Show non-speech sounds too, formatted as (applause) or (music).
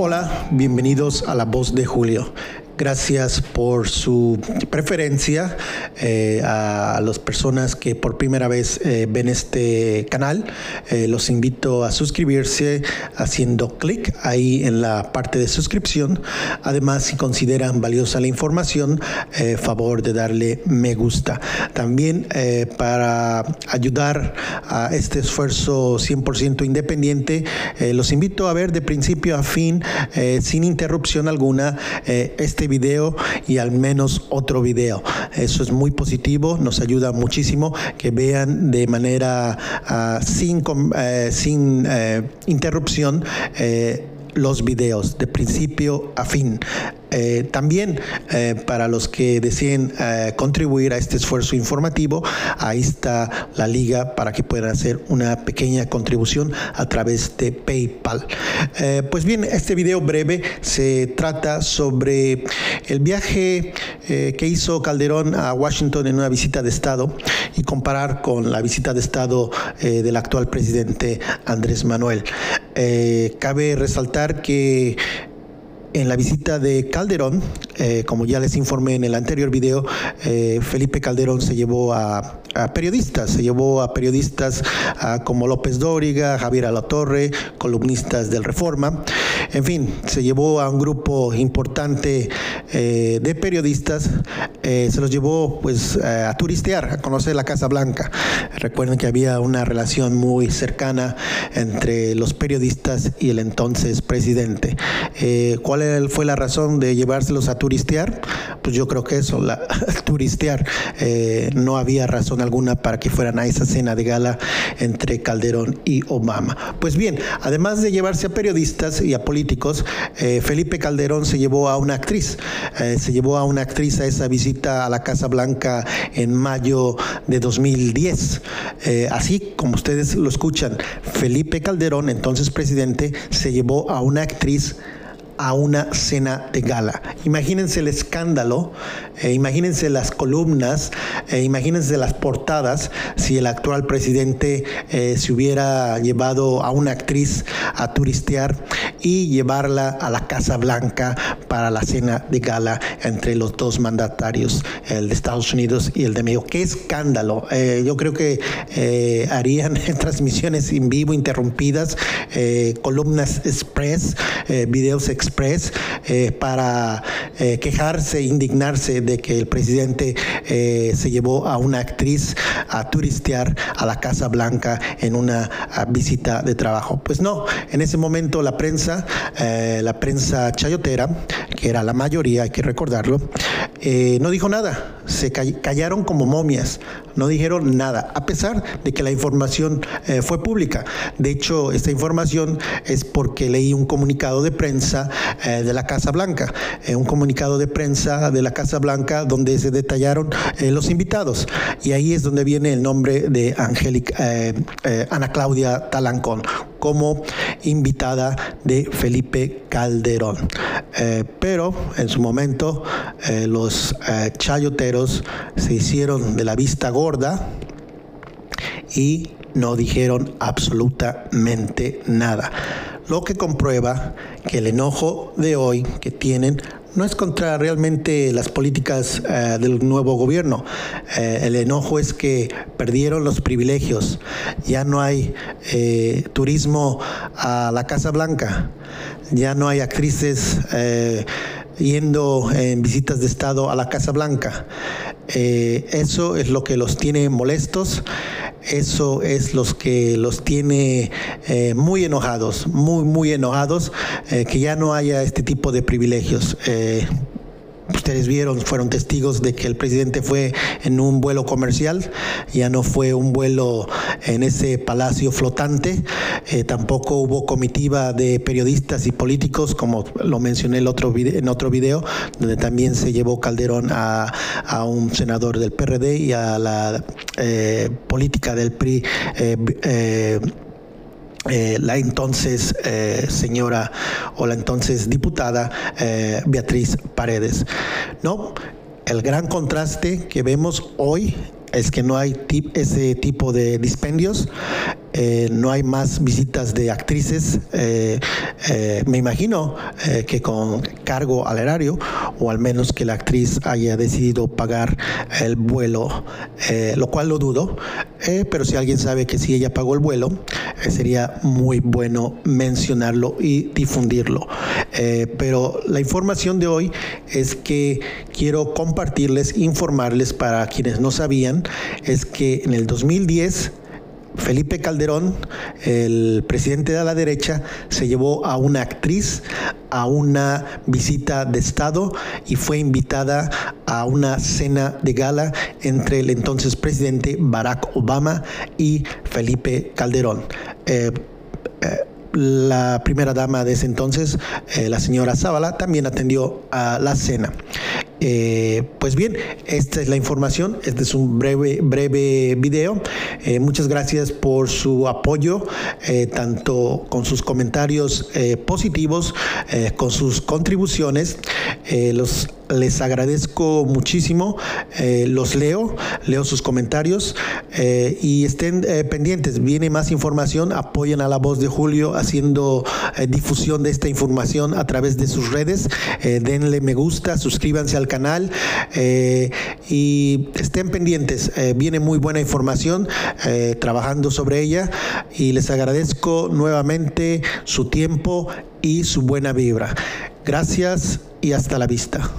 Hola, bienvenidos a La Voz de Julio. Gracias por su preferencia eh, a las personas que por primera vez eh, ven este canal. Eh, los invito a suscribirse haciendo clic ahí en la parte de suscripción. Además, si consideran valiosa la información, favor de darle me gusta. También para ayudar a este esfuerzo 100% independiente, los invito a ver de principio a fin, sin interrupción alguna, este video y al menos otro video. Eso es muy positivo, nos ayuda muchísimo que vean de manera uh, sin, uh, sin uh, interrupción los videos de principio a fin. Eh, también eh, para los que deseen eh, contribuir a este esfuerzo informativo, ahí está la liga para que puedan hacer una pequeña contribución a través de PayPal. pues bien, este video breve se trata sobre el viaje que hizo Calderón a Washington en una visita de Estado y comparar con la visita de Estado del actual presidente Andrés Manuel. cabe resaltar que en la visita de Calderón, eh, como ya les informé en el anterior video, eh, Felipe Calderón se llevó a, periodistas, se llevó a periodistas como López Dóriga, Javier Alatorre, columnistas del Reforma, en fin, se llevó a un grupo importante eh, de periodistas, se los llevó pues a turistear, a conocer la Casa Blanca. Recuerden que había una relación muy cercana entre los periodistas y el entonces presidente. ¿Cuál fue la razón de llevárselos a turistear? Pues yo creo que eso, la, (laughs) turistear. Eh, no había razón alguna para que fueran a esa cena de gala entre Calderón y Obama. Pues bien, además de llevarse a periodistas y a políticos, eh, Felipe Calderón se llevó a una actriz. Eh, se llevó a una actriz a esa visita a la Casa Blanca en mayo de 2010. así como ustedes lo escuchan, Felipe Calderón, entonces presidente, se llevó a una actriz a una cena de gala. Imagínense el escándalo, eh, imagínense las columnas, eh, imagínense las portadas si el actual presidente eh, se hubiera llevado a una actriz a turistear y llevarla a la Casa Blanca para la cena de gala entre los dos mandatarios, el de Estados Unidos y el de México. ¡Qué escándalo! yo creo que harían (laughs) transmisiones en vivo interrumpidas, columnas express, videos express Express eh, para eh, quejarse, indignarse de que el presidente eh, se llevó a una actriz a turistear a la Casa Blanca en una visita de trabajo. Pues no, en ese momento la prensa, la prensa chayotera, que era la mayoría, hay que recordarlo, no dijo nada, se callaron como momias, no dijeron nada, a pesar de que la información fue pública. De hecho, esta información es porque leí un comunicado de prensa eh, de la Casa Blanca, eh, un comunicado de prensa de la Casa Blanca donde se detallaron eh, los invitados. Y ahí es donde viene el nombre de Angélica, Ana Claudia Talancón como invitada de Felipe Calderón. pero en su momento los chayoteros se hicieron de la vista gorda y no dijeron absolutamente nada lo que comprueba que el enojo de hoy que tienen no es contra realmente las políticas eh, del nuevo gobierno. Eh, el enojo es que perdieron los privilegios. Ya no hay eh, turismo a la Casa Blanca. Ya no hay actrices yendo en visitas de Estado a la Casa Blanca. eso es lo que los tiene molestos eso es los que los tiene eh, muy enojados, muy, muy enojados, eh, que ya no haya este tipo de privilegios. Eh, ustedes vieron, fueron testigos de que el presidente fue en un vuelo comercial, ya no fue un vuelo en ese palacio flotante, eh, tampoco hubo comitiva de periodistas y políticos, como lo mencioné en otro video, donde también se llevó Calderón a, un senador del PRD y a la eh, política del PRI. Eh, eh, la entonces eh, señora o la entonces diputada eh, Beatriz Paredes. ¿No? El gran contraste que vemos hoy es que no hay ese tipo de dispendios eh, no hay más visitas de actrices, eh, eh, me imagino que con cargo al erario, o al menos que la actriz haya decidido pagar el vuelo, lo cual lo dudo, pero si alguien sabe que si ella pagó el vuelo, sería muy bueno mencionarlo y difundirlo. Pero la información de hoy es que quiero compartirles, informarles para quienes no sabían, es que en el 2010, Felipe Calderón, el presidente de la derecha, se llevó a una actriz a una visita de Estado y fue invitada a una cena de gala entre el entonces presidente Barack Obama y Felipe Calderón. Eh, eh, la primera dama de ese entonces, eh, la señora Zavala, también atendió a la cena. Eh, pues bien, esta es la información. Este es un breve, breve video. Eh, muchas gracias por su apoyo, tanto con sus comentarios positivos, con sus contribuciones. los les agradezco muchísimo, eh, los leo, leo sus comentarios eh, y estén eh, pendientes, viene más información, apoyen a la voz de Julio haciendo difusión de esta información a través de sus redes, denle me gusta, suscríbanse al canal y estén pendientes, viene muy buena información trabajando sobre ella y les agradezco nuevamente su tiempo y su buena vibra. Gracias y hasta la vista.